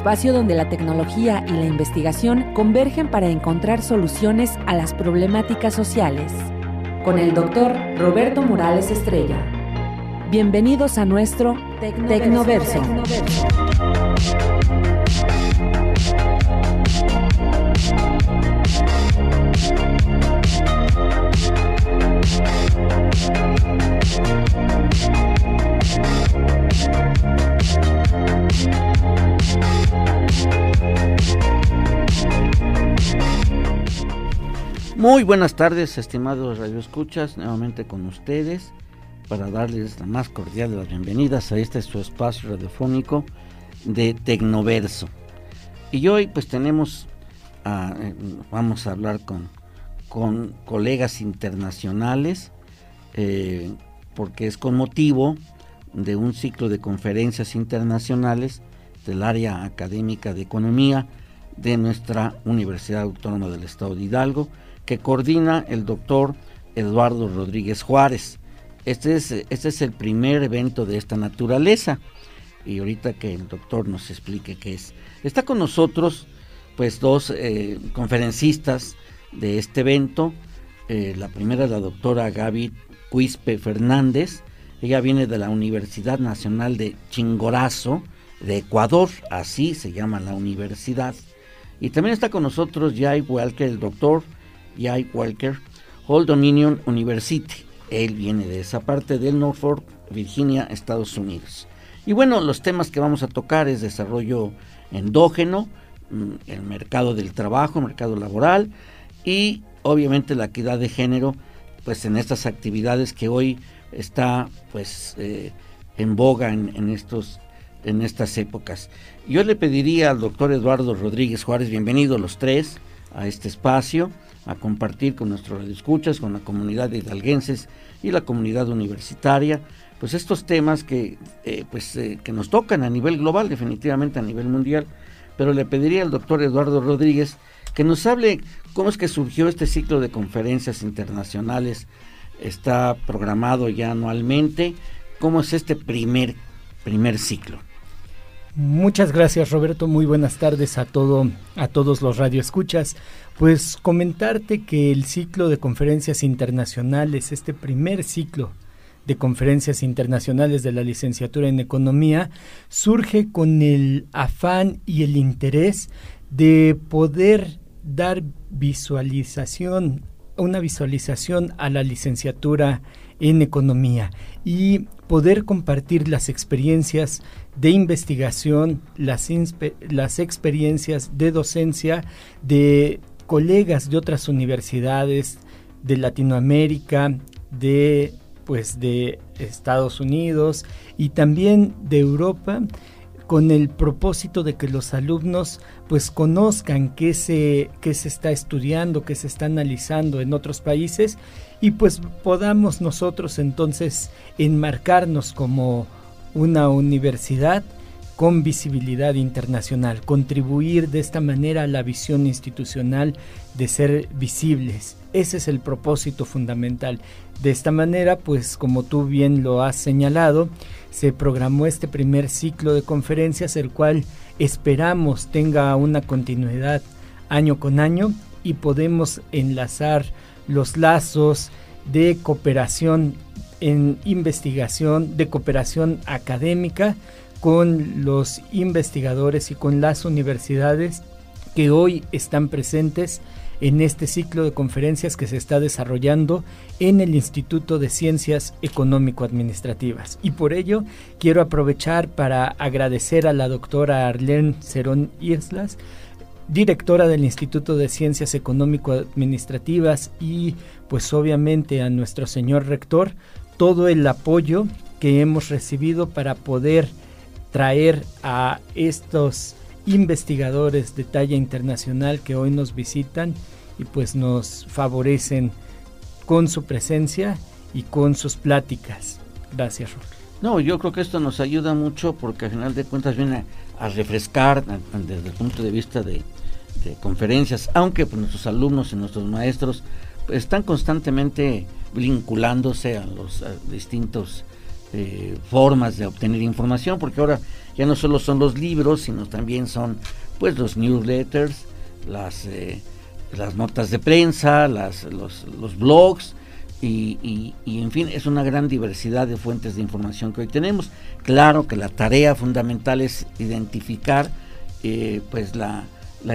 Espacio donde la tecnología y la investigación convergen para encontrar soluciones a las problemáticas sociales. Con el doctor Roberto Morales Estrella. Bienvenidos a nuestro Tecnoverso. Muy buenas tardes, estimados radioescuchas, nuevamente con ustedes para darles la más cordial de las bienvenidas a este su espacio radiofónico de Tecnoverso. Y hoy pues tenemos, eh, vamos a hablar con, con colegas internacionales, eh, porque es con motivo de un ciclo de conferencias internacionales del área académica de economía de nuestra Universidad Autónoma del Estado de Hidalgo, que coordina el doctor Eduardo Rodríguez Juárez. Este es, este es el primer evento de esta naturaleza y ahorita que el doctor nos explique qué es. Está con nosotros pues dos eh, conferencistas de este evento. Eh, la primera es la doctora Gaby Cuispe Fernández. Ella viene de la Universidad Nacional de Chingorazo de Ecuador, así se llama la universidad. Y también está con nosotros igual que el doctor Jay Walker, Old Dominion University. Él viene de esa parte del Norfolk, Virginia, Estados Unidos. Y bueno, los temas que vamos a tocar es desarrollo endógeno, mm, el mercado del trabajo, el mercado laboral y obviamente la equidad de género, pues en estas actividades que hoy está pues eh, en boga en, estos en estas épocas. Yo le pediría al doctor Eduardo Rodríguez Juárez, bienvenido los tres a este espacio a compartir con nuestros escuchas, con la comunidad de hidalguenses y la comunidad universitaria, pues estos temas que, eh, pues, eh, que nos tocan a nivel global, definitivamente a nivel mundial, pero le pediría al doctor Eduardo Rodríguez que nos hable cómo es que surgió este ciclo de conferencias internacionales, está programado ya anualmente, cómo es este primer, primer ciclo. Muchas gracias Roberto, muy buenas tardes a todo a todos los radioescuchas. Pues comentarte que el ciclo de conferencias internacionales, este primer ciclo de conferencias internacionales de la licenciatura en economía, surge con el afán y el interés de poder dar visualización, una visualización a la licenciatura en economía y poder compartir las experiencias de investigación, las, experiencias de docencia de colegas de otras universidades de Latinoamérica, de pues de Estados Unidos y también de Europa con el propósito de que los alumnos pues conozcan qué se, qué se está estudiando, qué se está analizando en otros países y pues podamos nosotros entonces enmarcarnos como una universidad con visibilidad internacional, contribuir de esta manera a la visión institucional de ser visibles. Ese es el propósito fundamental. De esta manera, pues como tú bien lo has señalado, se programó este primer ciclo de conferencias, el cual esperamos tenga una continuidad año con año y podemos enlazar los lazos de cooperación en investigación, de cooperación académica con los investigadores y con las universidades que hoy están presentes en este ciclo de conferencias que se está desarrollando en el Instituto de Ciencias Económico-Administrativas. Y por ello quiero aprovechar para agradecer a la doctora Arlene Cerón Islas, directora del Instituto de Ciencias Económico-Administrativas y pues obviamente a nuestro señor rector todo el apoyo que hemos recibido para poder traer a estos investigadores de talla internacional que hoy nos visitan y pues nos favorecen con su presencia y con sus pláticas. Gracias, No, yo creo que esto nos ayuda mucho porque al final de cuentas viene a, refrescar desde el punto de vista de, conferencias, aunque pues, nuestros alumnos y nuestros maestros pues, están constantemente vinculándose a los distintos eh, formas de obtener información, porque ahora ya no solo son los libros, sino también son pues los newsletters, las, eh, las notas de prensa, las, los, blogs, y, en fin, es una gran diversidad de fuentes de información que hoy tenemos. Claro que la tarea fundamental es identificar eh, pues la,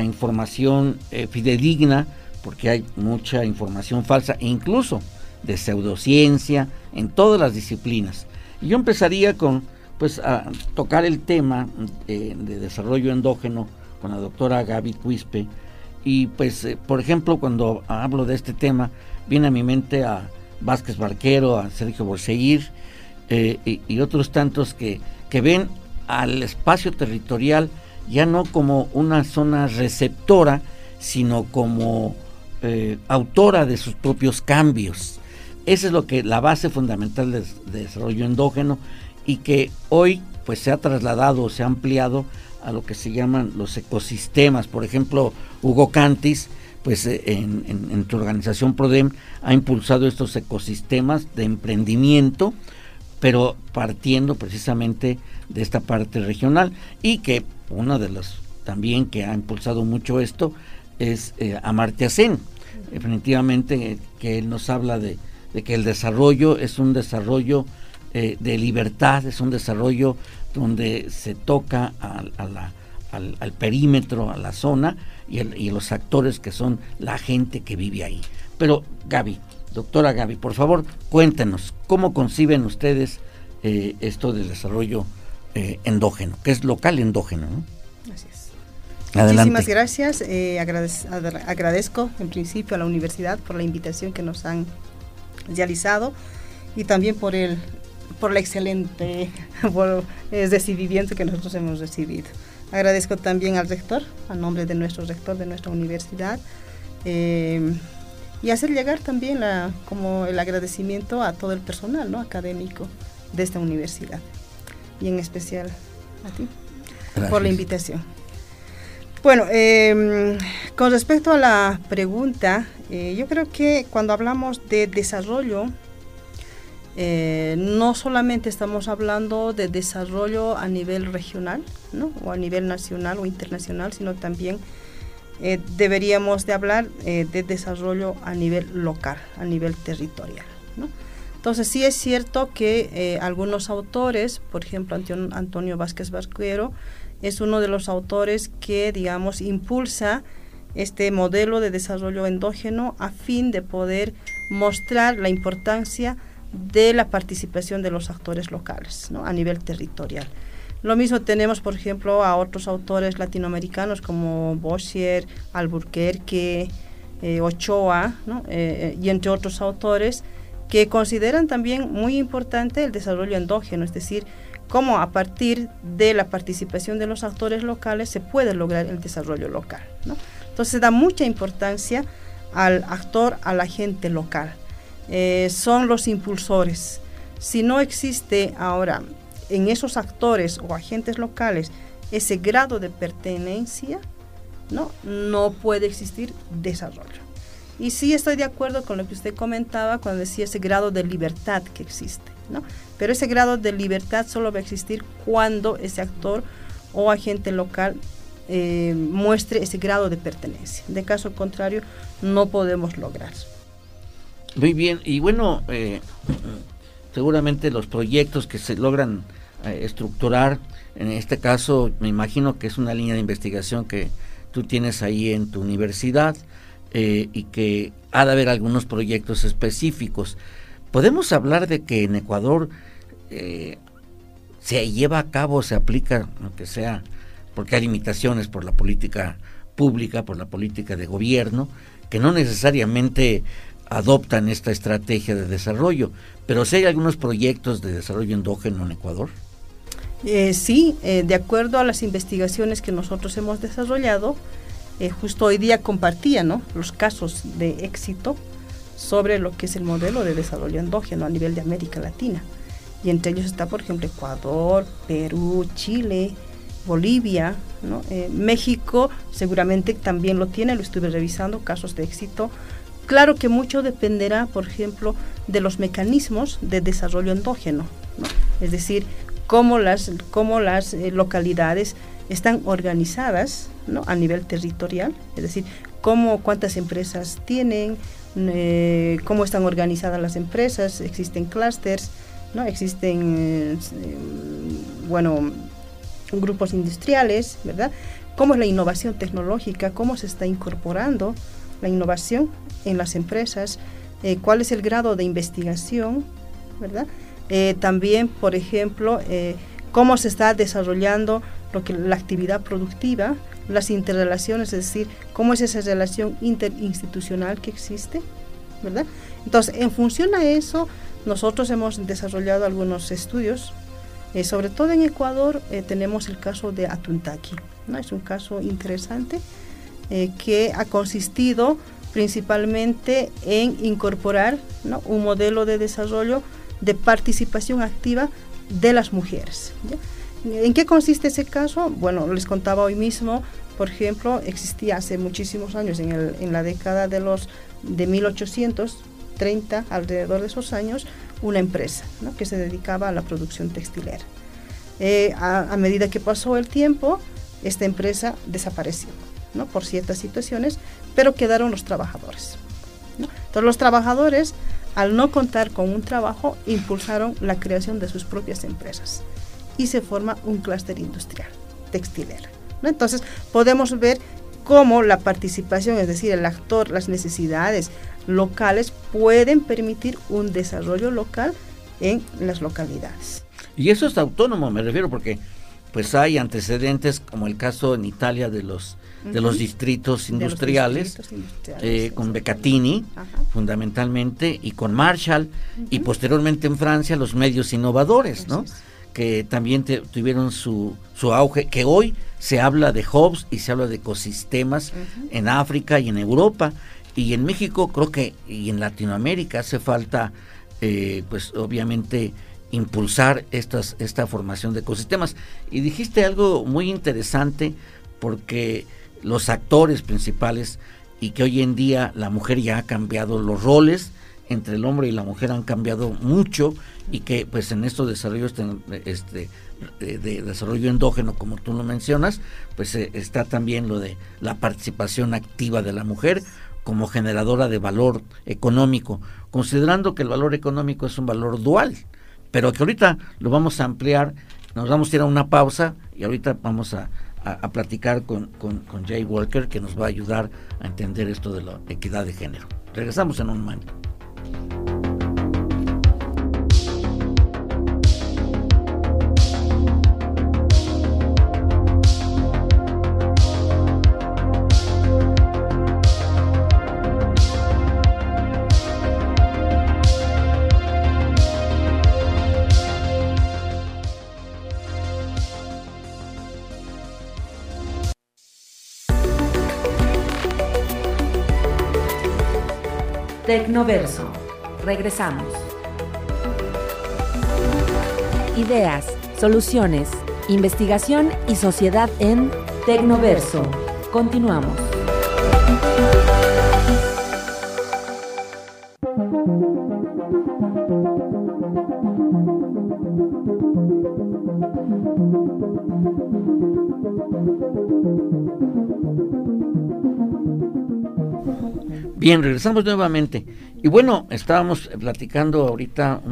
información eh, fidedigna, porque hay mucha información falsa e incluso de pseudociencia en todas las disciplinas. Y yo empezaría con pues a tocar el tema eh, de desarrollo endógeno con la doctora Gaby Quispe. Y pues, por ejemplo, cuando hablo de este tema, viene a mi mente a Vázquez Barquero, a Sergio Borseguir eh, y, otros tantos que, que ven al espacio territorial ya no como una zona receptora, sino como eh, autora de sus propios cambios. Esa es lo que la base fundamental de, desarrollo endógeno y que hoy pues se ha trasladado, se ha ampliado a lo que se llaman los ecosistemas. Por ejemplo, Hugo Cantis pues eh, en, tu organización PRODEM ha impulsado estos ecosistemas de emprendimiento, pero partiendo precisamente de esta parte regional y que uno de los también que ha impulsado mucho esto es eh, Amartya Sen. Definitivamente que él nos habla de, que el desarrollo es un desarrollo eh, de libertad, es un desarrollo donde se toca al perímetro, a la zona, y, los actores que son la gente que vive ahí. Pero Gaby, doctora Gaby, por favor, cuéntenos, ¿cómo conciben ustedes eh, esto del desarrollo eh, endógeno, que es local endógeno? ¿no? Gracias. Muchísimas gracias. Eh, agradezco en principio a la universidad por la invitación que nos han realizado y también por el por el excelente recibimiento que nosotros hemos recibido. Agradezco también al rector, a nombre de nuestro rector de nuestra universidad, eh, y hacer llegar también la, como el agradecimiento a todo el personal ¿no? académico de esta universidad, y en especial a ti por la invitación. Bueno, em, con respecto a la pregunta, eh, yo creo que cuando hablamos de desarrollo, eh, no solamente estamos hablando de desarrollo a nivel regional, o a nivel nacional o internacional, sino también eh, deberíamos de hablar de desarrollo a nivel local, a nivel territorial. Entonces sí es cierto que algunos autores, por ejemplo Antonio Vázquez Vasquero, es uno de los autores que, digamos, impulsa este modelo de desarrollo endógeno a fin de poder mostrar la importancia de la participación de los actores locales a nivel territorial. Lo mismo tenemos, por ejemplo, a otros autores latinoamericanos como Boschier, Alburquerque, eh, Ochoa, eh, eh, y entre otros autores, que consideran también muy importante el desarrollo endógeno, es decir, cómo a partir de la participación de los actores locales se puede lograr el desarrollo local. Entonces se da mucha importancia al actor, a la gente local. Eh, son los impulsores. Si no existe ahora en esos actores o agentes locales ese grado de pertenencia, no, no puede existir desarrollo. Y sí estoy de acuerdo con lo que usted comentaba cuando decía ese grado de libertad que existe, ¿no? Pero ese grado de libertad solo va a existir cuando ese actor o agente local eh, muestre ese grado de pertenencia. De caso contrario, no podemos lograr. Muy bien, y bueno, eh, seguramente los proyectos que se logran eh, estructurar, en este caso me imagino que es una línea de investigación que tú tienes ahí en tu universidad eh, y que ha de haber algunos proyectos específicos. ¿Podemos hablar de que en Ecuador se lleva a cabo, se aplica, lo que sea, porque hay limitaciones por la política pública, por la política de gobierno, que no necesariamente adoptan esta estrategia de desarrollo. Pero si hay algunos proyectos de desarrollo endógeno en Ecuador. Eh, sí, eh, de acuerdo a las investigaciones que nosotros hemos desarrollado, eh, justo hoy día compartía los casos de éxito sobre lo que es el modelo de desarrollo endógeno a nivel de América Latina. Y entre ellos está, por ejemplo, Ecuador, Perú, Chile, Bolivia, México seguramente también lo tiene, lo estuve revisando, casos de éxito. Claro que mucho dependerá, por ejemplo, de los mecanismos de desarrollo endógeno, es decir, cómo las, cómo las eh, localidades están organizadas ¿no? a nivel territorial, es decir, cómo, cuántas empresas tienen, eh, cómo están organizadas las empresas, existen clústeres, ¿no? existen, eh, grupos industriales, ¿verdad? Cómo es la innovación tecnológica, cómo se está incorporando la innovación en las empresas, cuál es el grado de investigación, ¿verdad? Eh, también, por ejemplo, eh, cómo se está desarrollando lo que, la actividad productiva, las interrelaciones, es decir, cómo es esa relación interinstitucional que existe, ¿verdad? Entonces, en función a eso, nosotros hemos desarrollado algunos estudios, eh, sobre todo en Ecuador tenemos el caso de Atuntaki, ¿no? Es un caso interesante que ha consistido principalmente en incorporar un modelo de desarrollo de participación activa de las mujeres. ¿En qué consiste ese caso? Bueno, les contaba hoy mismo, por ejemplo, existía hace muchísimos años, en, el, en la década de los de 1830, alrededor de esos años, una empresa que se dedicaba a la producción textilera. Eh, a, medida que pasó el tiempo, esta empresa desapareció ¿no? por ciertas situaciones, pero quedaron los trabajadores. Entonces los trabajadores al no contar con un trabajo, impulsaron la creación de sus propias empresas y se forma un clúster industrial textilero. Entonces, podemos ver cómo la participación, es decir, el actor, las necesidades locales pueden permitir un desarrollo local en las localidades. Y eso es autónomo, me refiero, porque pues hay antecedentes como el caso en Italia de los de los distritos industriales, eh, con Beccatini fundamentalmente y con Marshall y posteriormente en Francia los medios innovadores, ¿no? que también tuvieron su, su auge, que hoy se habla de hubs y se habla de ecosistemas en África y en Europa y en México creo que y en Latinoamérica hace falta eh, pues obviamente impulsar estas, esta formación de ecosistemas. Y dijiste algo muy interesante porque los actores principales y que hoy en día la mujer ya ha cambiado los roles entre el hombre y la mujer han cambiado mucho y que pues en estos desarrollos este, de, desarrollo endógeno como tú lo mencionas pues eh, está también lo de la participación activa de la mujer como generadora de valor económico considerando que el valor económico es un valor dual pero que ahorita lo vamos a ampliar nos vamos a ir a una pausa y ahorita vamos a, a, platicar con, con, con, Jay Walker, que nos va a ayudar a entender esto de la equidad de género. Regresamos en un momento. Tecnoverso. Regresamos. Ideas, soluciones, investigación y sociedad en Tecnoverso. Continuamos. Bien, regresamos nuevamente. Y bueno, estábamos platicando ahorita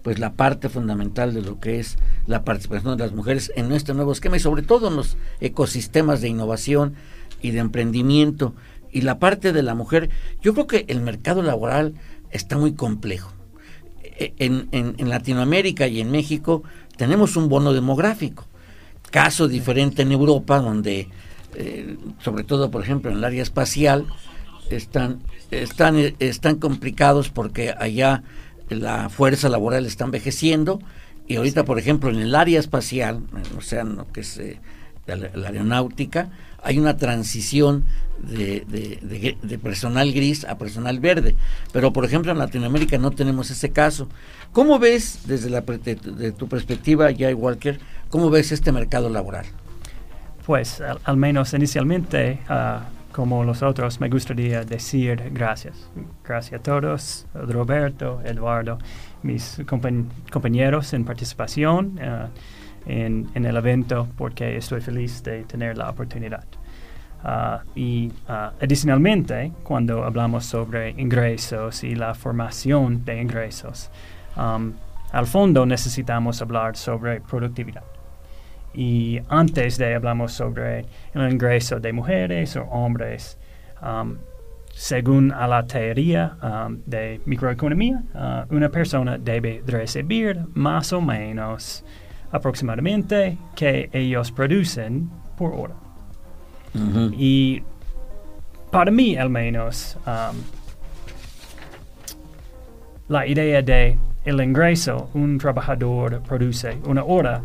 pues la parte fundamental de lo que es la participación de las mujeres en nuestro nuevo esquema y sobre todo en los ecosistemas de innovación y de emprendimiento. Y la parte de la mujer, yo creo que el mercado laboral está muy complejo. E, en, en Latinoamérica y en México tenemos un bono demográfico. Caso diferente en Europa, donde, eh, sobre todo, por ejemplo, en el área espacial, están, están, están complicados porque allá la fuerza laboral está envejeciendo y ahorita, por ejemplo, en el área espacial, o sea, lo que es eh, la, aeronáutica, hay una transición de, de, personal gris a personal verde. Pero, por ejemplo, en Latinoamérica no tenemos ese caso. ¿Cómo ves, desde la, de, tu perspectiva, Jay Walker, cómo ves este mercado laboral? Pues, al, menos inicialmente, uh, como los otros, me gustaría decir gracias. Gracias a todos, Roberto, Eduardo, mis compañeros en participación uh, en, el evento, porque estoy feliz de tener la oportunidad. Uh, y uh, adicionalmente, cuando hablamos sobre ingresos y la formación de ingresos, al fondo necesitamos hablar sobre productividad. Y antes de hablamos sobre el ingreso de mujeres o hombres, um, según a la teoría um, de microeconomía, uh, una persona debe recibir más o menos aproximadamente que ellos producen por hora. Y para mí, al menos, um, la idea de el ingreso un trabajador produce una hora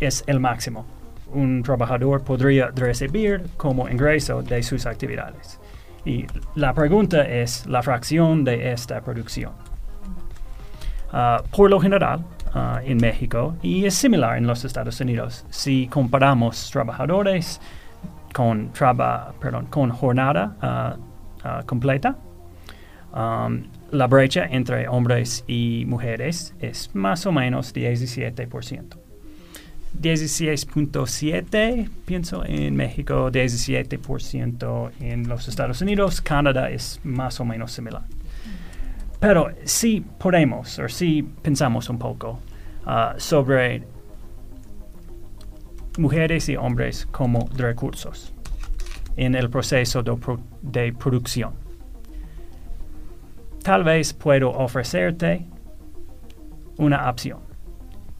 es el máximo. Un trabajador podría recibir como ingreso de sus actividades. Y la pregunta es la fracción de esta producción. Ah, por lo general, ah, en México, y es similar en los Estados Unidos, si comparamos trabajadores con, jornada ah, completa, um, la brecha entre hombres y mujeres es más o menos 17%. 16.7, pienso, en México, 17% en los Estados Unidos, Canadá es más o menos similar. Pero si podemos, o si pensamos un poco uh, sobre mujeres y hombres como recursos en el proceso de, de producción, tal vez puedo ofrecerte una opción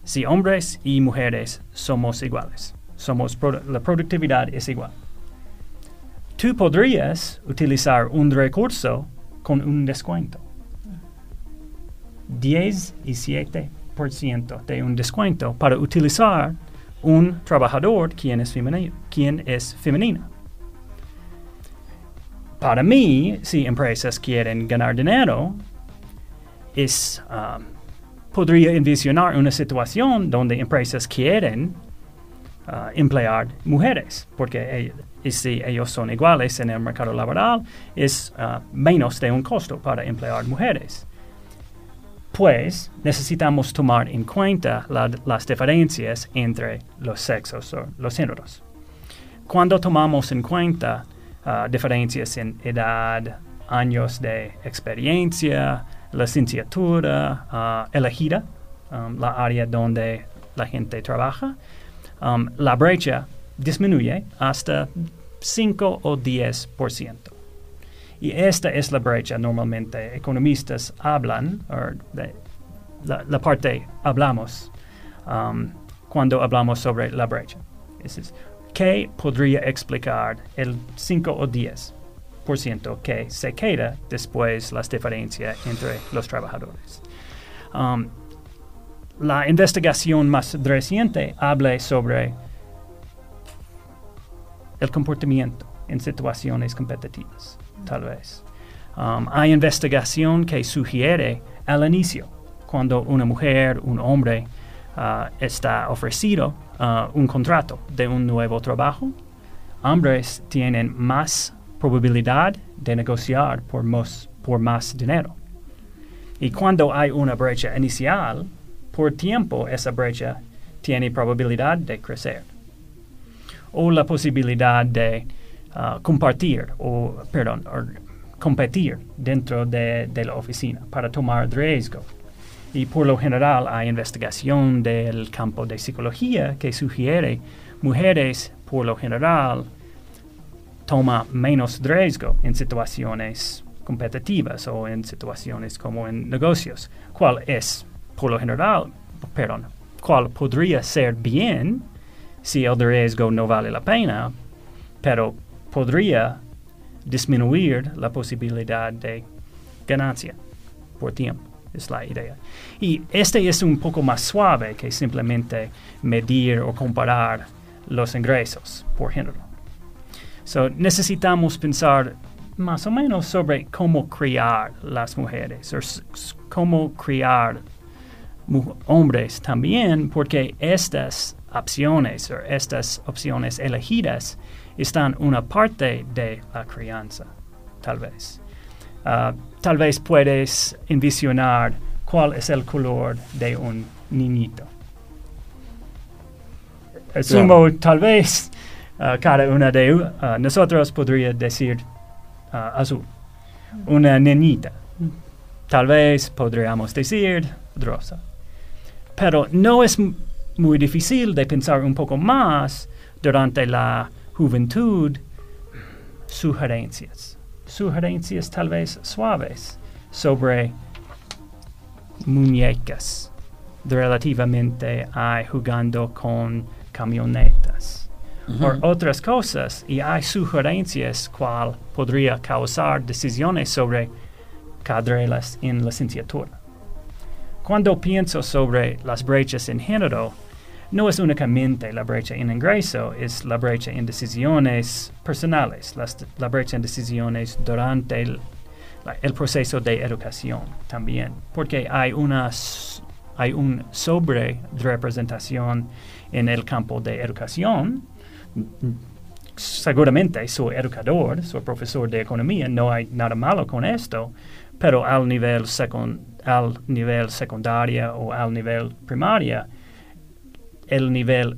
si hombres y mujeres somos iguales, somos la productividad es igual. Tú podrías utilizar un recurso con un descuento. 10 y 7% de un descuento para utilizar un trabajador quien es, femenino, quien es femenina. Para mí, si empresas quieren ganar dinero, es um, podría envisionar una situación donde empresas quieren uh, emplear mujeres, porque si ellos son iguales en el mercado laboral, es uh, menos de un costo para emplear mujeres. Pues necesitamos tomar en cuenta las diferencias entre los sexos o los géneros. Cuando tomamos en cuenta uh, diferencias en edad, años de experiencia, la licenciatura uh, elegida, um, la área donde la gente trabaja, um, la brecha disminuye hasta 5 o 10%. Y esta es la brecha. Normalmente economistas hablan, la, parte hablamos um, cuando hablamos sobre la brecha. ¿Qué podría explicar el 5 o 10? Que se queda después las diferencias entre los trabajadores. Um, la investigación más reciente habla sobre el comportamiento en situaciones competitivas, tal vez. Um, hay investigación que sugiere al inicio, cuando una mujer, un hombre, uh, está ofrecido uh, un contrato de un nuevo trabajo, hombres tienen más probabilidad de negociar por más, por más dinero. Y cuando hay una brecha inicial, por tiempo esa brecha tiene probabilidad de crecer. O la posibilidad de uh, compartir o, perdón, competir dentro de, de, la oficina para tomar riesgo. Y por lo general hay investigación del campo de psicología que sugiere mujeres por lo general toma menos riesgo en situaciones competitivas o en situaciones como en negocios, cual es, por lo general, perdón, cual podría ser bien si el riesgo no vale la pena, pero podría disminuir la posibilidad de ganancia por tiempo, es la idea. Y este es un poco más suave que simplemente medir o comparar los ingresos por género. So, necesitamos pensar más o menos sobre cómo criar las mujeres, o cómo criar hombres también, porque estas opciones o estas opciones elegidas están una parte de la crianza, tal vez. Ah, tal vez puedes envisionar cuál es el color de un niñito. Asumo, tal vez cada una de uh, nosotros podría decir uh, azul. Una niñita. Tal vez podríamos decir rosa. Pero no es muy difícil de pensar un poco más durante la juventud sugerencias. Sugerencias tal vez suaves sobre muñecas relativamente a jugando con camionetas o otras cosas y hay sugerencias cual podría causar decisiones sobre cadrelas en la licenciatura. Cuando pienso sobre las brechas en género, no es únicamente la brecha en ingreso, es la brecha en decisiones personales, la brecha en decisiones durante el, el, proceso de educación también, porque hay, una, hay un sobre representación en el campo de educación, seguramente soy educador, soy profesor de economía, no hay nada malo con esto, pero al nivel, al nivel secundaria o al nivel primaria, el nivel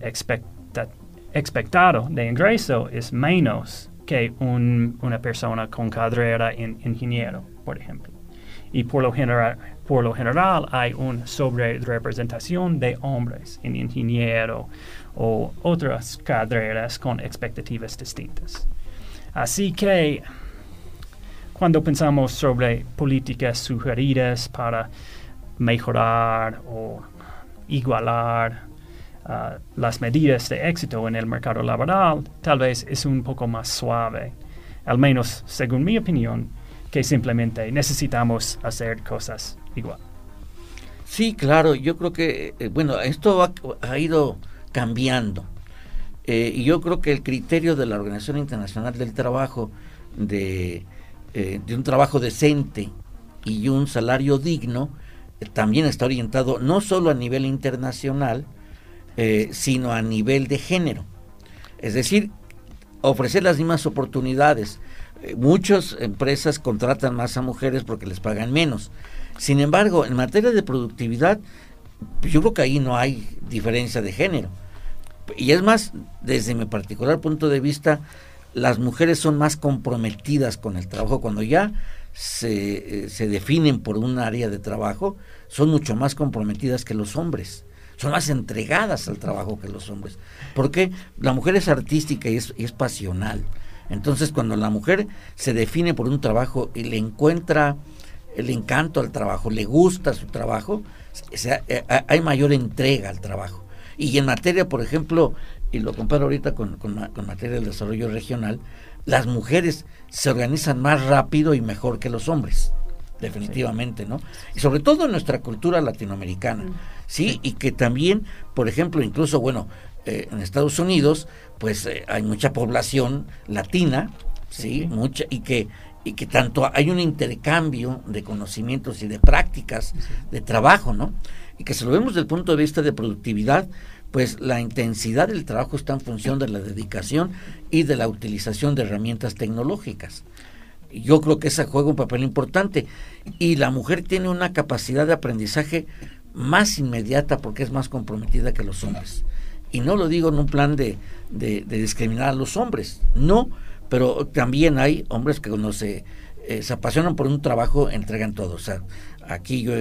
expectado de ingreso es menos que una persona con carrera en ingeniero, por ejemplo. Y por lo general, por lo general hay una sobre representación de hombres en ingeniero o otras carreras con expectativas distintas. Así que cuando pensamos sobre políticas sugeridas para mejorar o igualar uh, las medidas de éxito en el mercado laboral, tal vez es un poco más suave, al menos según mi opinión, que simplemente necesitamos hacer cosas igual. Sí, claro, yo creo que, eh, bueno, esto ha, ido cambiando. Eh, y yo creo que el criterio de la Organización Internacional del Trabajo de, eh, un trabajo decente y un salario digno también está orientado no solo a nivel internacional, sino a nivel de género. Es decir, ofrecer las mismas oportunidades muchas empresas contratan más a mujeres porque les pagan menos. Sin embargo, en materia de productividad, yo creo que ahí no hay diferencia de género. Y es más, desde mi particular punto de vista, las mujeres son más comprometidas con el trabajo. Cuando ya se, eh, se definen por un área de trabajo, son mucho más comprometidas que los hombres. Son más entregadas al trabajo que los hombres. Porque la mujer es artística y es, y es pasional. Entonces, cuando la mujer se define por un trabajo y le encuentra el encanto al trabajo, le gusta su trabajo, eh, hay mayor entrega al trabajo. Y en materia, por ejemplo, y lo comparo ahorita con, con, materia del desarrollo regional, las mujeres se organizan más rápido y mejor que los hombres, definitivamente, ¿no? Y sobre todo en nuestra cultura latinoamericana, ¿sí? Y que también, por ejemplo, incluso, bueno, eh, en Estados Unidos, pues eh, hay mucha población latina, sí, mucha y que y que tanto hay un intercambio de conocimientos y de prácticas de trabajo, ¿no? Y que si lo vemos desde el punto de vista de productividad, pues la intensidad del trabajo está en función de la dedicación y de la utilización de herramientas tecnológicas. Yo creo que esa juega un papel importante y la mujer tiene una capacidad de aprendizaje más inmediata porque es más comprometida que los hombres. Y no lo digo en un plan de, de, discriminar a los hombres, no, pero también hay hombres que cuando se, eh, se apasionan por un trabajo entregan todo. O sea, aquí yo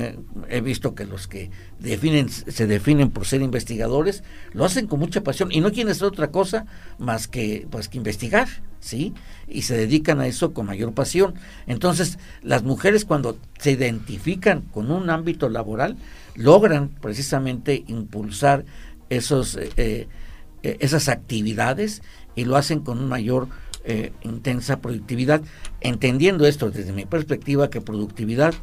he, visto que los que definen, se definen por ser investigadores lo hacen con mucha pasión y no quieren hacer otra cosa más que, pues, que investigar, ¿sí? Y se dedican a eso con mayor pasión. Entonces, las mujeres cuando se identifican con un ámbito laboral, logran precisamente impulsar esos, eh, eh, esas actividades y lo hacen con un mayor eh, intensa productividad, entendiendo esto desde mi perspectiva que productividad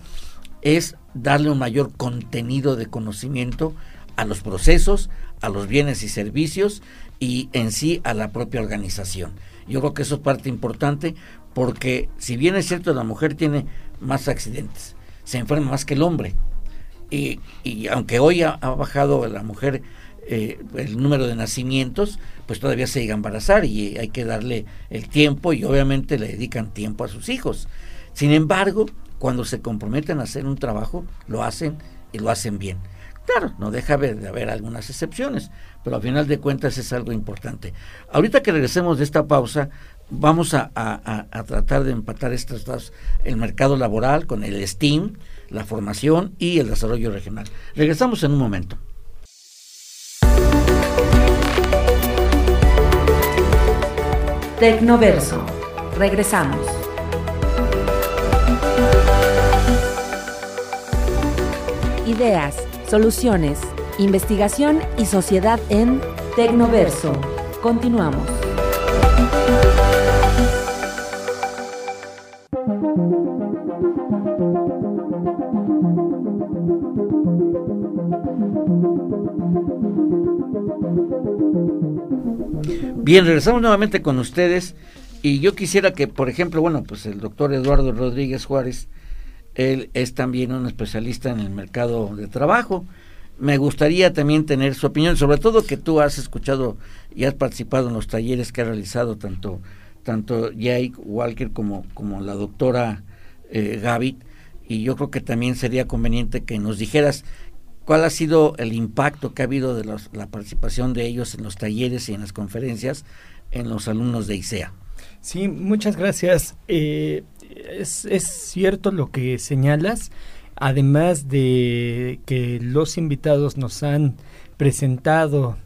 es darle un mayor contenido de conocimiento a los procesos, a los bienes y servicios y en sí a la propia organización. Yo creo que eso es parte importante porque si bien es cierto la mujer tiene más accidentes, se enferma más que el hombre y, aunque hoy ha, bajado la mujer eh, el número de nacimientos, pues todavía se llega a embarazar y hay que darle el tiempo y obviamente le dedican tiempo a sus hijos. Sin embargo, cuando se comprometen a hacer un trabajo, lo hacen y lo hacen bien. Claro, no deja de haber algunas excepciones, pero al final de cuentas es algo importante. Ahorita que regresemos de esta pausa, vamos a, tratar de empatar estas dos, el mercado laboral con el STEAM, la formación y el desarrollo regional. Regresamos en un momento. Tecnoverso. Regresamos. Ideas, soluciones, investigación y sociedad en Tecnoverso. Continuamos. Bien, regresamos nuevamente con ustedes y yo quisiera que, por ejemplo, bueno, pues el doctor Eduardo Rodríguez Juárez, él es también un especialista en el mercado de trabajo. Me gustaría también tener su opinión, sobre todo que tú has escuchado y has participado en los talleres que ha realizado tanto, tanto Jake Walker como, como la doctora eh, Gavit. Y yo creo que también sería conveniente que nos dijeras ¿Cuál ha sido el impacto que ha habido de la participación de ellos en los talleres y en las conferencias en los alumnos de ICEA? Sí, muchas gracias. Eh, es, cierto lo que señalas, además de que los invitados nos han presentado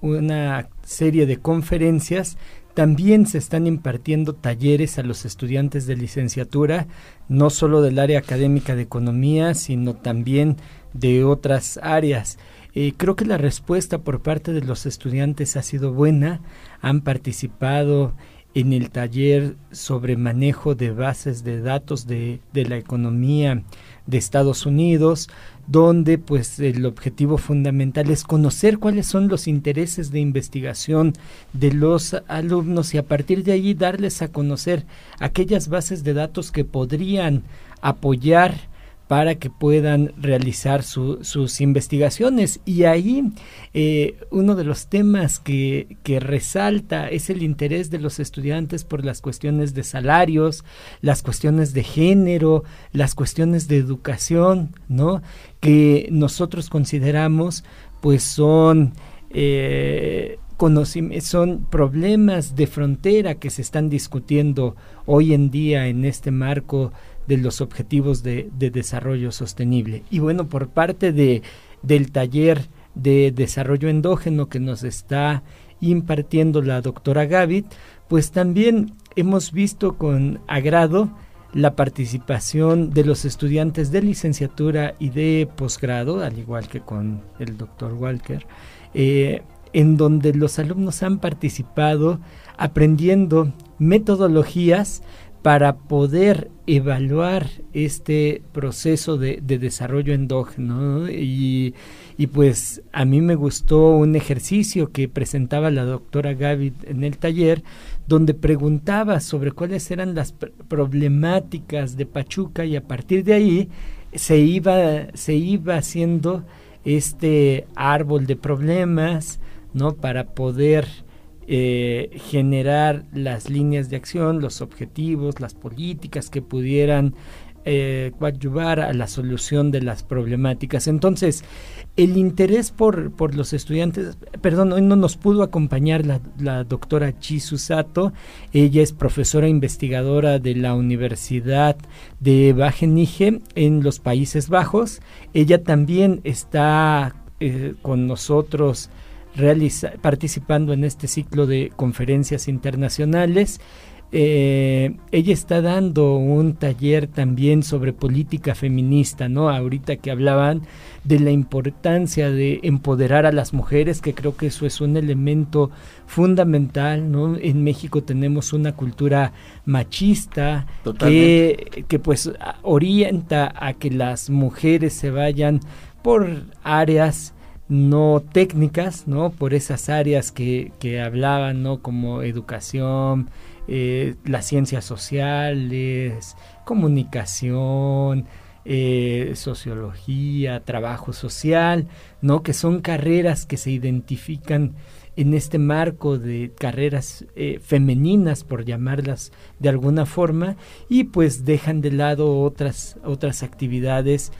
una serie de conferencias, también se están impartiendo talleres a los estudiantes de licenciatura, no solo del área académica de economía, sino también de otras áreas. Eh, creo que la respuesta por parte de los estudiantes ha sido buena, han participado en el taller sobre manejo de bases de datos de, de la economía de Estados Unidos, donde pues el objetivo fundamental es conocer cuáles son los intereses de investigación de los alumnos y a partir de allí darles a conocer aquellas bases de datos que podrían apoyar para que puedan realizar sus investigaciones. Y ahí eh, uno de los temas que, resalta es el interés de los estudiantes por las cuestiones de salarios, las cuestiones de género, las cuestiones de educación, ¿no? Que nosotros consideramos pues son... Eh, son problemas de frontera que se están discutiendo hoy en día en este marco de los objetivos de, desarrollo sostenible. Y bueno, por parte de, del taller de desarrollo endógeno que nos está impartiendo la doctora Gavit, pues también hemos visto con agrado la participación de los estudiantes de licenciatura y de posgrado, al igual que con el doctor Walker, eh, en donde los alumnos han participado aprendiendo metodologías para poder evaluar este proceso de, desarrollo endógeno y, pues a mí me gustó un ejercicio que presentaba la doctora Gaby en el taller donde preguntaba sobre cuáles eran las problemáticas de Pachuca y a partir de ahí se iba se iba haciendo este árbol de problemas no para poder eh, generar las líneas de acción, los objetivos, las políticas que pudieran eh, coadyuvar a la solución de las problemáticas. Entonces, el interés por, por los estudiantes, perdón, hoy no nos pudo acompañar la, doctora Chisu Sato, ella es profesora investigadora de la Universidad de Wageningen en los Países Bajos, ella también está eh, con nosotros participando en este ciclo de conferencias internacionales. eh, ella está dando un taller también sobre política feminista, ¿no? Ahorita que hablaban de la importancia de empoderar a las mujeres, que creo que eso es un elemento fundamental, ¿no? En México tenemos una cultura machista que, que pues orienta a que las mujeres se vayan por áreas no técnicas, ¿no? Por esas áreas que, que hablaban, ¿no? Como educación, eh, las ciencias sociales, comunicación, eh, sociología, trabajo social, ¿no? Que son carreras que se identifican en este marco de carreras eh, femeninas, por llamarlas de alguna forma, y pues dejan de lado otras, otras actividades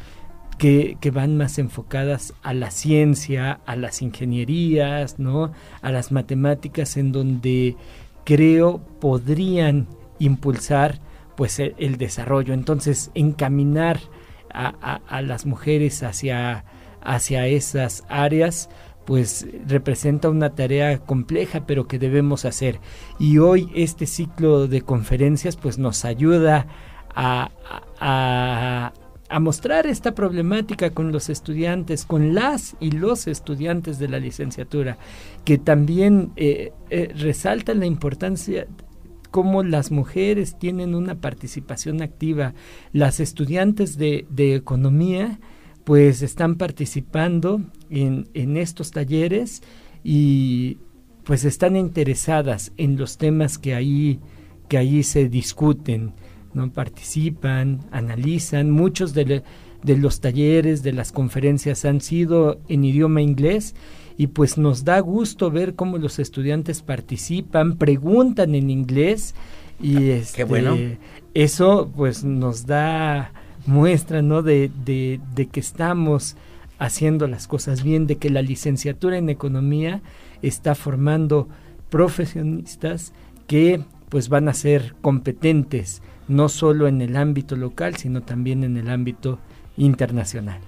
que, van más enfocadas a la ciencia, a las ingenierías, ¿no? a las matemáticas, en donde creo podrían impulsar pues e, el, desarrollo. Entonces, encaminar a, las mujeres hacia, hacia esas áreas, pues representa una tarea compleja, pero que debemos hacer. Y hoy este ciclo de conferencias pues nos ayuda a, a mostrar esta problemática con los estudiantes, con las y los estudiantes de la licenciatura, que también eh, eh, resaltan la importancia cómo las mujeres tienen una participación activa. Las estudiantes de, economía pues están participando en, en estos talleres y pues están interesadas en los temas que ahí, que ahí se discuten ¿no? participan, analizan. Muchos de, los talleres, de las conferencias han sido en idioma inglés y pues nos da gusto ver cómo los estudiantes participan, preguntan en inglés y este, bueno. eso pues nos da muestra ¿no? de, de, de que estamos haciendo las cosas bien, de que la licenciatura en economía está formando profesionistas que pues van a ser competentes no solo en el ámbito local, sino también en el ámbito internacional.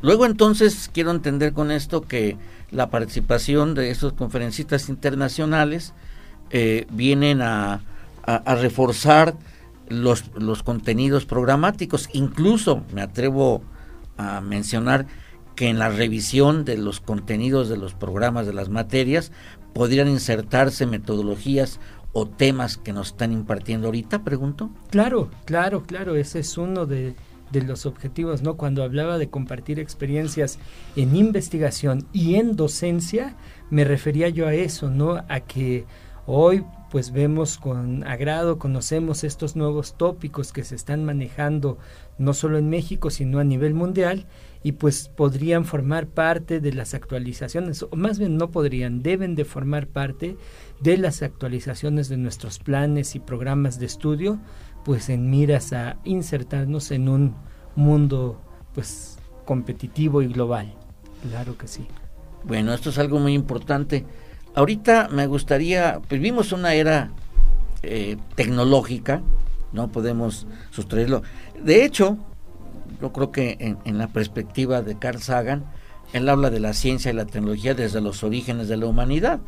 Luego entonces quiero entender con esto que la participación de esos conferencistas internacionales eh, vienen a, reforzar los, los contenidos programáticos. Incluso me atrevo a mencionar que en la revisión de los contenidos de los programas de las materias podrían insertarse metodologías o temas que nos están impartiendo ahorita, pregunto? Claro, claro, claro, ese es uno de, los objetivos, ¿no? Cuando hablaba de compartir experiencias en investigación y en docencia, me refería yo a eso, ¿no? A que hoy pues vemos con agrado, conocemos estos nuevos tópicos que se están manejando no solo en México, sino a nivel mundial y pues podrían formar parte de las actualizaciones, o más bien no podrían, deben de formar parte de las actualizaciones de nuestros planes y programas de estudio, pues en miras a insertarnos en un mundo pues competitivo y global. Claro que sí. Bueno, esto es algo muy importante. Ahorita me gustaría, pues vimos una era eh, tecnológica, no podemos sustraerlo. De hecho, yo creo que en, la perspectiva de Carl Sagan, él habla de la ciencia y la tecnología desde los orígenes de la humanidad.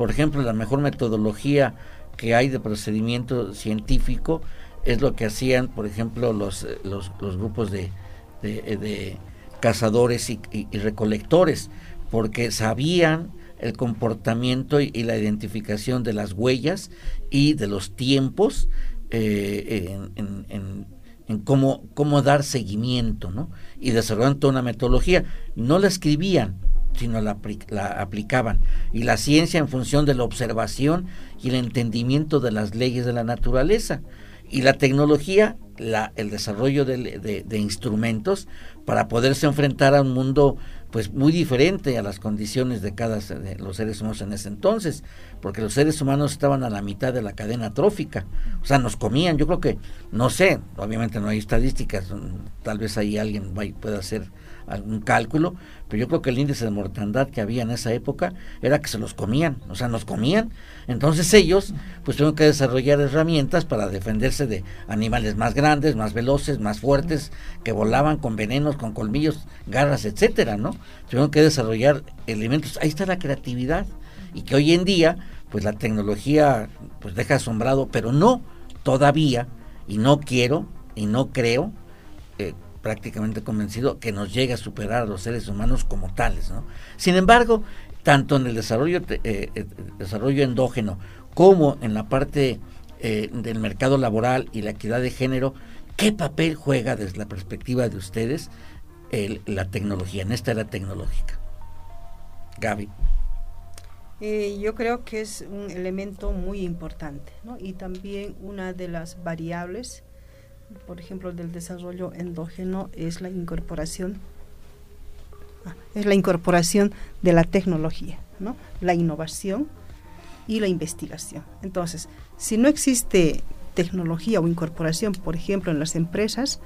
Por ejemplo, la mejor metodología que hay de procedimiento científico es lo que hacían, por ejemplo, los, los, grupos de, de, cazadores y, recolectores, porque sabían el comportamiento y, la identificación de las huellas y de los tiempos eh, en en cómo, cómo dar seguimiento, ¿no? Y desarrollaron toda una metodología. No la escribían, sino la, la, aplicaban. Y la ciencia en función de la observación y el entendimiento de las leyes de la naturaleza. Y la tecnología, la, el desarrollo de, de instrumentos para poderse enfrentar a un mundo pues muy diferente a las condiciones de cada de los seres humanos en ese entonces, porque los seres humanos estaban a la mitad de la cadena trófica, o sea, nos comían, yo creo que, no sé, obviamente no hay estadísticas, tal vez ahí alguien pueda hacer algún cálculo, pero yo creo que el índice de mortandad que había en esa época era que se los comían, o sea, nos comían. Entonces ellos pues tuvieron que desarrollar herramientas para defenderse de animales más grandes, más veloces, más fuertes, que volaban con venenos, con colmillos, garras, etcétera, ¿no? Tuvieron que desarrollar elementos. Ahí está la creatividad. y que hoy en día pues la tecnología pues deja asombrado, pero no todavía y no quiero y no creo eh, prácticamente convencido que nos llegue a superar a los seres humanos como tales. ¿no? Sin embargo, tanto en el desarrollo, eh, eh, desarrollo endógeno como en la parte del mercado laboral y la equidad de género, ¿qué papel juega desde la perspectiva de ustedes la tecnología, en esta era tecnológica? Gaby. yo creo que es un elemento muy importante ¿no? y también una de las variables por ejemplo, del desarrollo endógeno es la incorporación ah, es la incorporación de la tecnología, ¿no? la innovación y la investigación. Entonces, si no existe tecnología o incorporación, por ejemplo, en las empresas,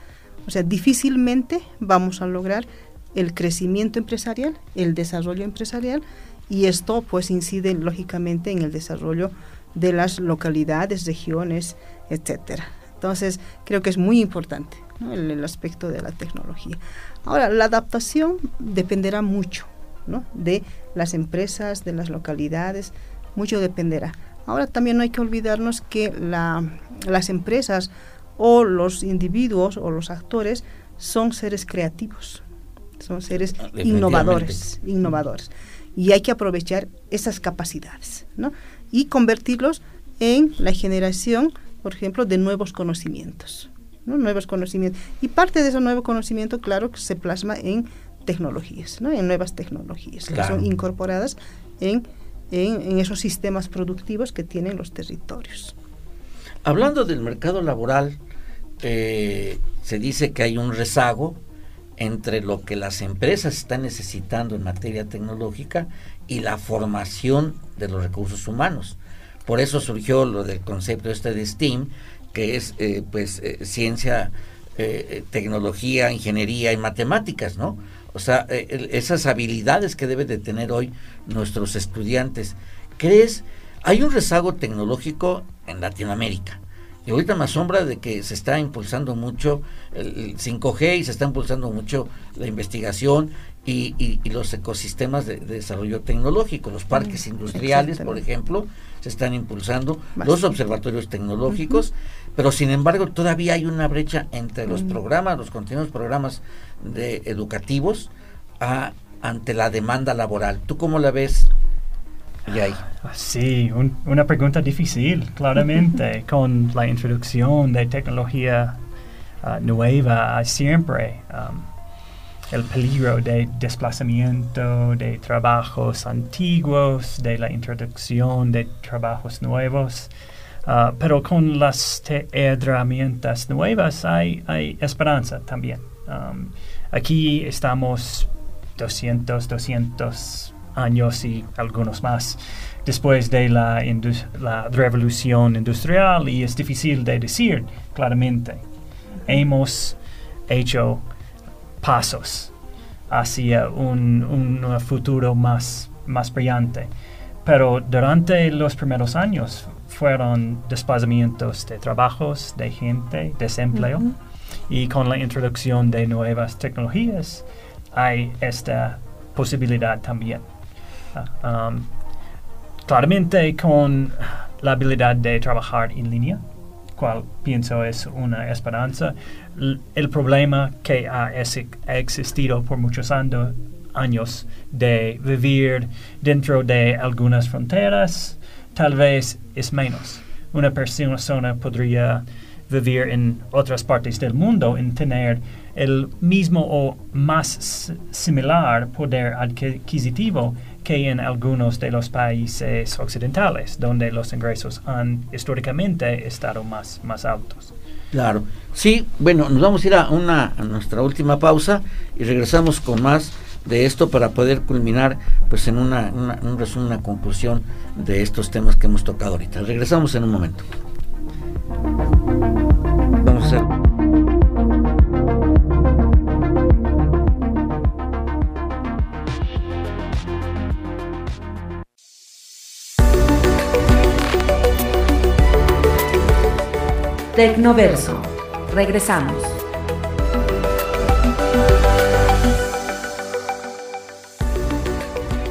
o sea, difícilmente vamos a lograr el crecimiento empresarial, el desarrollo empresarial, y esto pues incide lógicamente en el desarrollo de las localidades, regiones, etcétera. Entonces, creo que es muy importante el, aspecto de la tecnología. Ahora, la adaptación dependerá mucho de las empresas, de las localidades, mucho dependerá. Ahora también no hay que olvidarnos que las empresas o los individuos o los actores son seres creativos, son seres ah, innovadores, innovadores. Y hay que aprovechar esas capacidades y convertirlos en la generación por ejemplo, de nuevos conocimientos. Nuevos conocimientos. Y parte de ese nuevo conocimiento, claro, que se plasma en tecnologías, ¿no? en nuevas tecnologías que son incorporadas en, en, esos sistemas productivos que tienen los territorios. Hablando del mercado laboral, eh, se dice que hay un rezago entre lo que las empresas están necesitando en materia tecnológica y la formación de los recursos humanos. Por eso surgió lo del concepto este de STEAM, que es eh, pues eh, ciencia, eh, tecnología, ingeniería y matemáticas, ¿no? O sea, esas habilidades que deben de tener hoy nuestros estudiantes. ¿Crees? Hay un rezago tecnológico en Latinoamérica. Y ahorita me asombra de que se está impulsando mucho el 5G y se está impulsando mucho la investigación y, los ecosistemas de, desarrollo tecnológico, los parques mm, industriales, por ejemplo, se están impulsando, los observatorios tecnológicos, pero sin embargo todavía hay una brecha entre los mm. programas, los continuos programas de educativos ante la demanda laboral. ¿Tú cómo la ves? Yay? Ah, sí, una pregunta difícil, claramente, con la introducción de tecnología ah, nueva siempre. Um, el peligro de desplazamiento de trabajos antiguos, de la introducción de trabajos nuevos. Uh, pero con las herramientas nuevas hay, esperanza también. Aquí estamos 200, 200 años y algunos más después de la, la revolución industrial y es difícil de decir claramente. Hemos hecho pasos hacia un, futuro más, más brillante. Pero durante los primeros años fueron desplazamientos de trabajos, de gente, desempleo. Y con la introducción de nuevas tecnologías hay esta posibilidad también. Ah, um, claramente con la habilidad de trabajar en línea, cual pienso es una esperanza, el problema que ha existido por muchos años de vivir dentro de algunas fronteras, tal vez es menos. Una persona podría vivir en otras partes del mundo y tener el mismo o más similar poder adquisitivo que en algunos de los países occidentales, donde los ingresos han históricamente estado más, más altos. Claro. Sí, bueno, nos vamos a ir a, una, a nuestra última pausa y regresamos con más de esto para poder culminar pues en una, un resumen, una conclusión de estos temas que hemos tocado ahorita. Regresamos en un momento. Vamos a Tecnoverso. Regresamos.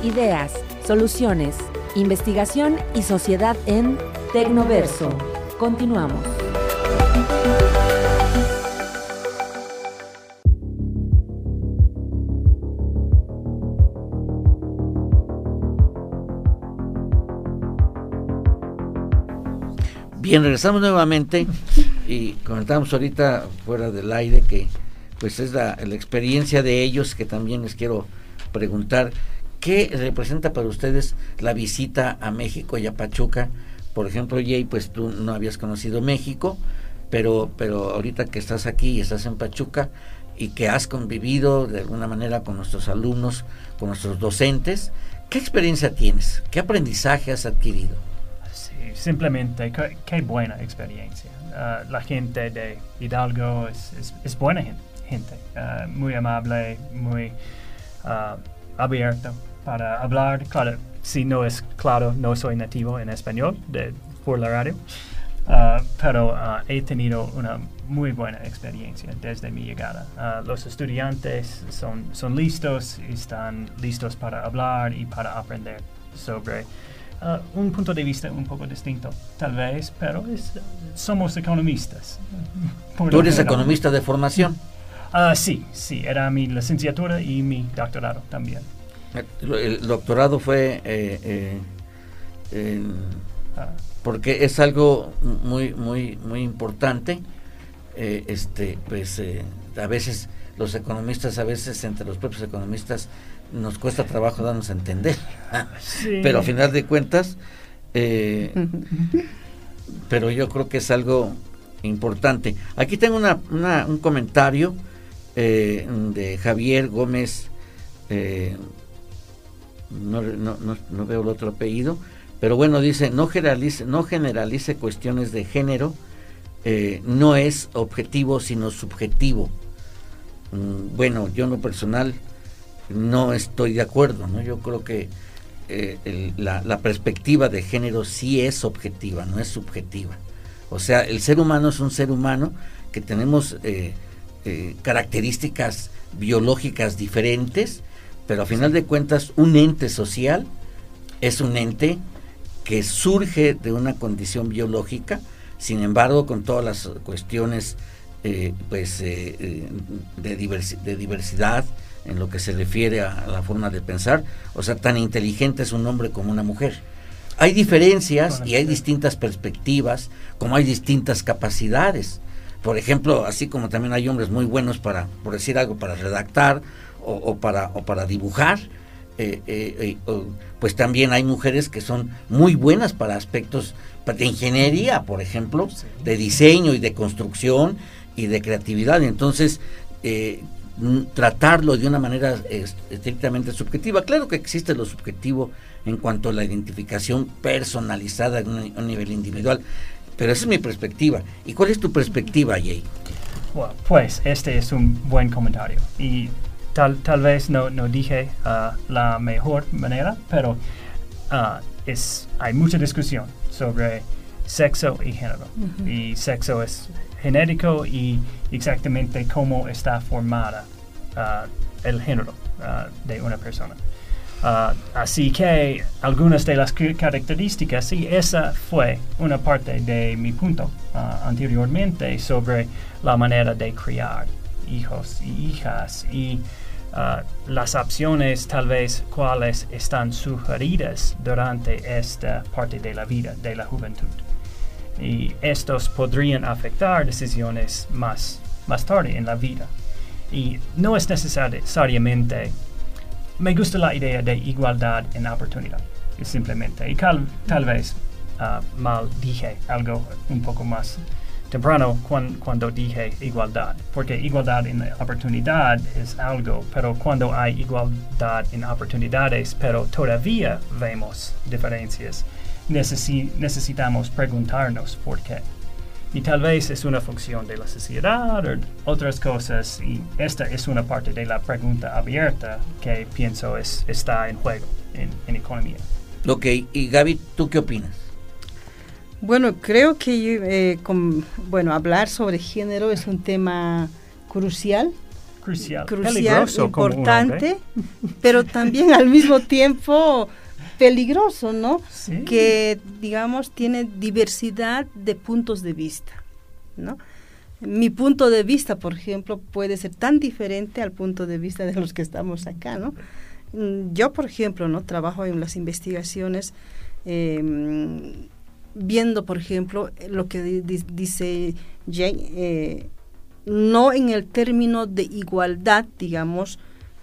Ideas, soluciones, investigación y sociedad en Tecnoverso. Continuamos. Bien, regresamos nuevamente y comentamos ahorita fuera del aire que pues es la, la experiencia de ellos que también les quiero preguntar ¿Qué representa para ustedes la visita a México y a Pachuca? Por ejemplo, Jay, pues tú no habías conocido México, pero, pero ahorita que estás aquí y estás en Pachuca y que has convivido de alguna manera con nuestros alumnos, con nuestros docentes, ¿qué experiencia tienes? ¿Qué aprendizaje has adquirido? Simplemente, qué, buena experiencia. Ah, la gente de Hidalgo es, buena gente, ah, muy amable, muy uh, abierta para hablar. Claro, si no es claro, no soy nativo en español de, por la radio, pero he tenido una muy buena experiencia desde mi llegada. Los estudiantes son, son listos, están listos para hablar y para aprender sobre un punto de vista un poco distinto, tal vez, pero somos economistas. ¿Tú eres economista de formación? sí, sí, era mi licenciatura y mi doctorado también. El doctorado fue eh, eh, porque es algo muy muy muy importante. Eh, este, pues a veces los economistas, a veces entre los propios economistas nos cuesta trabajo darnos a entender, pero a final de cuentas, pero yo creo que es algo importante. Aquí tengo una, un comentario de Javier Gómez no, no, no, veo el otro apellido, pero bueno, dice, no generalice, no generalice cuestiones de género, eh, no es objetivo sino subjetivo. Mm, bueno, yo en lo personal no estoy de acuerdo, ¿no? Yo creo que eh, la, perspectiva de género sí es objetiva, no es subjetiva. O sea, el ser humano es un ser humano que tenemos eh, características biológicas diferentes, pero a final de cuentas un ente social es un ente que surge de una condición biológica, sin embargo con todas las cuestiones eh, pues, eh, eh, de, diversidad en lo que se refiere a, la forma de pensar, o sea, tan inteligente es un hombre como una mujer. Hay diferencias y hay distintas perspectivas, como hay distintas capacidades. Por ejemplo, así como también hay hombres muy buenos para, por decir algo, para redactar, o, para, o para dibujar. Eh, eh, eh, pues también hay mujeres que son muy buenas para aspectos de ingeniería, por ejemplo, de diseño y de construcción y de creatividad. Entonces, tratarlo de una manera estrictamente subjetiva. Claro que existe lo subjetivo en cuanto a la identificación personalizada a un, nivel individual, pero esa es mi perspectiva. ¿Y cuál es tu perspectiva, Jay? pues este es un buen comentario. Y tal, tal vez no, no dije uh, la mejor manera, pero uh, es, hay mucha discusión sobre sexo y género. Y sexo es genético y exactamente cómo está formada uh, el género de una persona. así que algunas de las características, y esa fue una parte de mi punto anteriormente sobre la manera de criar hijos y hijas y Ah, las opciones tal vez cuales están sugeridas durante esta parte de la vida de la juventud. Y estos podrían afectar decisiones más, más tarde en la vida. Y no es necesariamente, me gusta la idea de igualdad en oportunidad, simplemente. Y tal, vez ah, mal dije algo un poco más temprano cuando dije igualdad, porque igualdad en oportunidad es algo, pero cuando hay igualdad en oportunidades, pero todavía vemos diferencias, necesitamos preguntarnos por qué. Y tal vez es una función de la sociedad o otras cosas, y esta es una parte de la pregunta abierta que pienso es, está en juego en, en economía. Ok, y Gaby, ¿tú qué opinas? Bueno, creo que eh, bueno, hablar sobre género es un tema crucial. Crucial, crucial importante, pero también al mismo tiempo peligroso, ¿no? Que, digamos, tiene diversidad de puntos de vista, ¿no? Mi punto de vista, por ejemplo, puede ser tan diferente al punto de vista de los que estamos acá, ¿no? Mm, yo, por ejemplo, no trabajo en las investigaciones em, viendo, por ejemplo, lo que dice Jane, eh, no en el término de igualdad, digamos,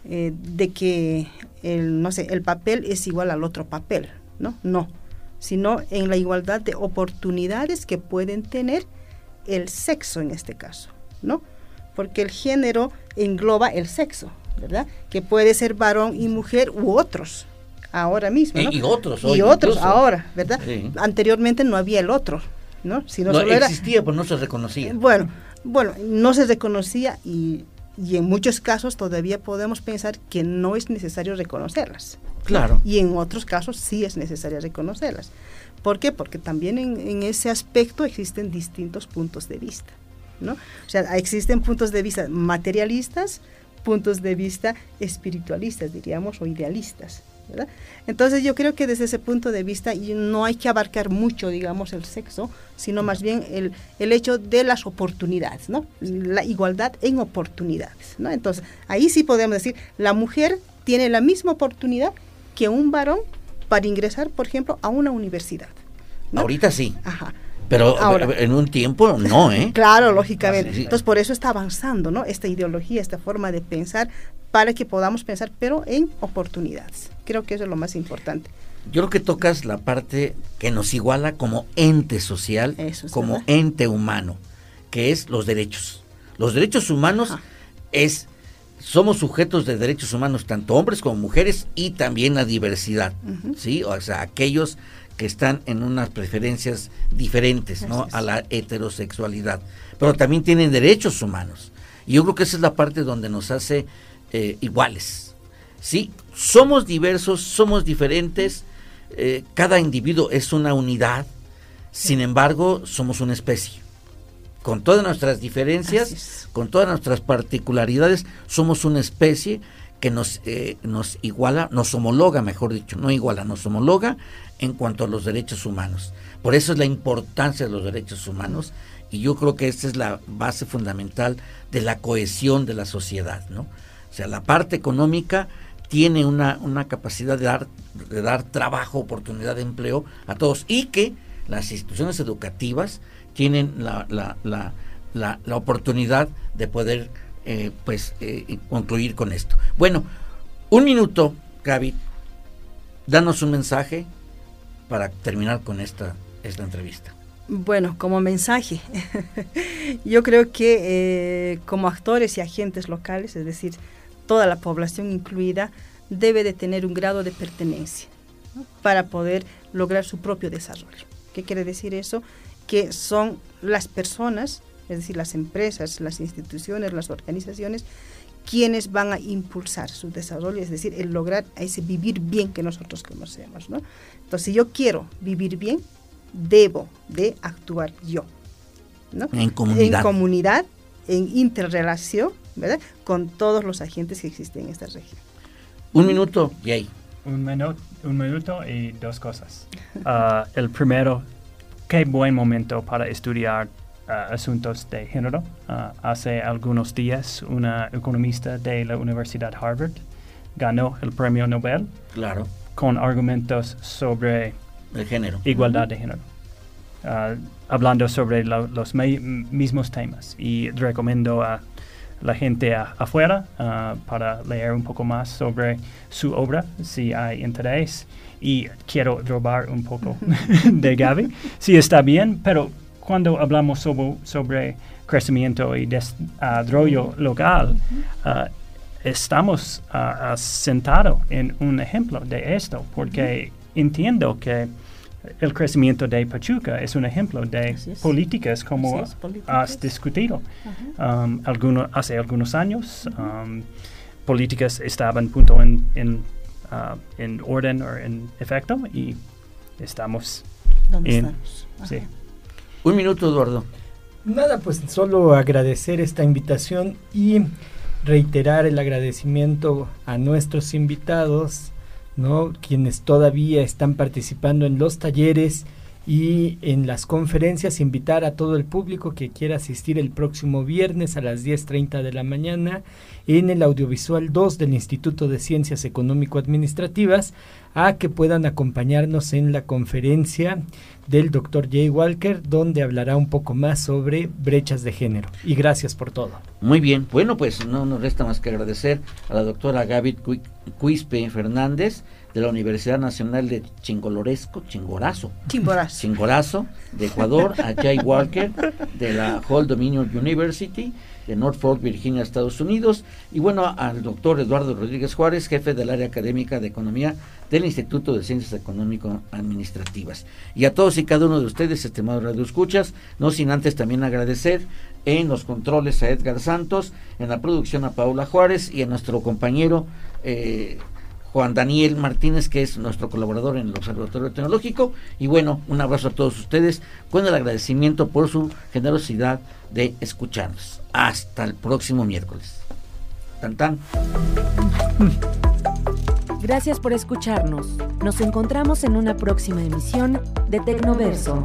eh, de que el, no sé, el papel es igual al otro papel, ¿no? No, sino en la igualdad de oportunidades que pueden tener el sexo en este caso, ¿no? Porque el género engloba el sexo, ¿verdad? Que puede ser varón y mujer u otros, ahora mismo. ¿no? Y, otros, Y otros ahora, ¿verdad? Anteriormente no había el otro, ¿no? Sino no existía, pero no se reconocía. Bueno, bueno, no se reconocía y, y en muchos casos todavía podemos pensar que no es necesario reconocerlas. Claro. Y en otros casos sí es necesario reconocerlas. ¿Por qué? Porque también en, en ese aspecto existen distintos puntos de vista. ¿no? O sea, existen puntos de vista materialistas, puntos de vista espiritualistas, diríamos, o idealistas. ¿Verdad? Entonces yo creo que desde ese punto de vista no hay que abarcar mucho, digamos, el sexo, sino más bien el, el hecho de las oportunidades, ¿no? La igualdad en oportunidades, ¿no? Entonces ahí sí podemos decir, la mujer tiene la misma oportunidad que un varón para ingresar, por ejemplo, a una universidad. Ahorita sí. Ajá. Pero en un tiempo no, ¿eh? Claro, lógicamente. Entonces, por eso está avanzando, ¿no? Esta ideología, esta forma de pensar, para que podamos pensar, pero en oportunidades. Creo que eso es lo más importante. Yo creo que tocas la parte que nos iguala como ente social, como ente humano, que es los derechos. Los derechos humanos es somos sujetos de derechos humanos, tanto hombres como mujeres, y también la diversidad, ¿sí? O sea, aquellos que están en unas preferencias diferentes, ¿no? A la heterosexualidad. Pero también tienen derechos humanos. Y yo creo que esa es la parte donde nos hace eh, iguales. Sí, somos diversos, somos diferentes, eh, cada individuo es una unidad, sin embargo, somos una especie. Con todas nuestras diferencias, con todas nuestras particularidades, somos una especie que nos, eh, nos iguala, nos homologa, mejor dicho, no iguala, nos homologa en cuanto a los derechos humanos. Por eso es la importancia de los derechos humanos y yo creo que esta es la base fundamental de la cohesión de la sociedad, ¿no? O sea, la parte económica tiene una, una capacidad de dar, de dar trabajo, oportunidad de empleo a todos y que las instituciones educativas tienen la, la, la, la, oportunidad de poder eh, pues eh, concluir con esto. Bueno, un minuto, Gaby, danos un mensaje para terminar con esta, esta entrevista? Bueno, como mensaje, yo creo que eh, como actores y agentes locales, es decir, toda la población incluida, debe de tener un grado de pertenencia para poder lograr su propio desarrollo. ¿Qué quiere decir eso? Que son las personas, es decir, las empresas, las instituciones, las organizaciones, quienes van a impulsar su desarrollo, es decir, el lograr ese vivir bien que nosotros conocemos. ¿no? Entonces, si yo quiero vivir bien, debo de actuar yo. ¿no? En comunidad. En comunidad, en interrelación, ¿verdad? Con todos los agentes que existen en esta región. Un minuto, Jay. Un, minuto, un minuto y dos cosas. Ah, el primero, qué buen momento para estudiar asuntos de género. Ah, hace algunos días, una economista de la Universidad Harvard ganó el premio Nobel. Claro. Con argumentos sobre el género. Igualdad de género. Ah, hablando sobre los mismos temas. Y recomiendo a la gente afuera ah, para leer un poco más sobre su obra, si hay interés. Y quiero robar un poco de Gaby, si está bien, pero cuando hablamos sobre, crecimiento y desarrollo local, uh, estamos uh, sentados en un ejemplo de esto, porque entiendo que el crecimiento de Pachuca es un ejemplo de políticas como has discutido. Um, hace algunos años, um, políticas estaban punto en, en, uh, en orden o en efecto y estamos en, sí. Un minuto, Eduardo. Nada, pues solo agradecer esta invitación y reiterar el agradecimiento a nuestros invitados ¿no? Quienes todavía están participando en los talleres y en las conferencias invitar a todo el público que quiera asistir el próximo viernes a las 10.30 de la mañana en el audiovisual 2 del Instituto de Ciencias Económico-Administrativas a que puedan acompañarnos en la conferencia del doctor Jay Walker, donde hablará un poco más sobre brechas de género. Y gracias por todo. Muy bien, bueno, pues no nos resta más que agradecer a la doctora Gaby Cuispe Fernández, de la Universidad Nacional de Chingoloresco, Chingorazo. Chimborazo. Chingorazo, de Ecuador, a Jay Walker, de la Hall Dominion University, de Norfolk, Virginia, Estados Unidos, y bueno, al doctor Eduardo Rodríguez Juárez, jefe del área académica de economía del Instituto de Ciencias Económico-Administrativas. Y a todos y cada uno de ustedes, estimados Radio Escuchas, no sin antes también agradecer en los controles a Edgar Santos, en la producción a Paula Juárez y a nuestro compañero eh, Juan Daniel Martínez, que es nuestro colaborador en el Observatorio Tecnológico. Y bueno, un abrazo a todos ustedes con el agradecimiento por su generosidad de escucharnos. Hasta el próximo miércoles. Tan tan. Gracias por escucharnos. Nos encontramos en una próxima emisión de Tecnoverso.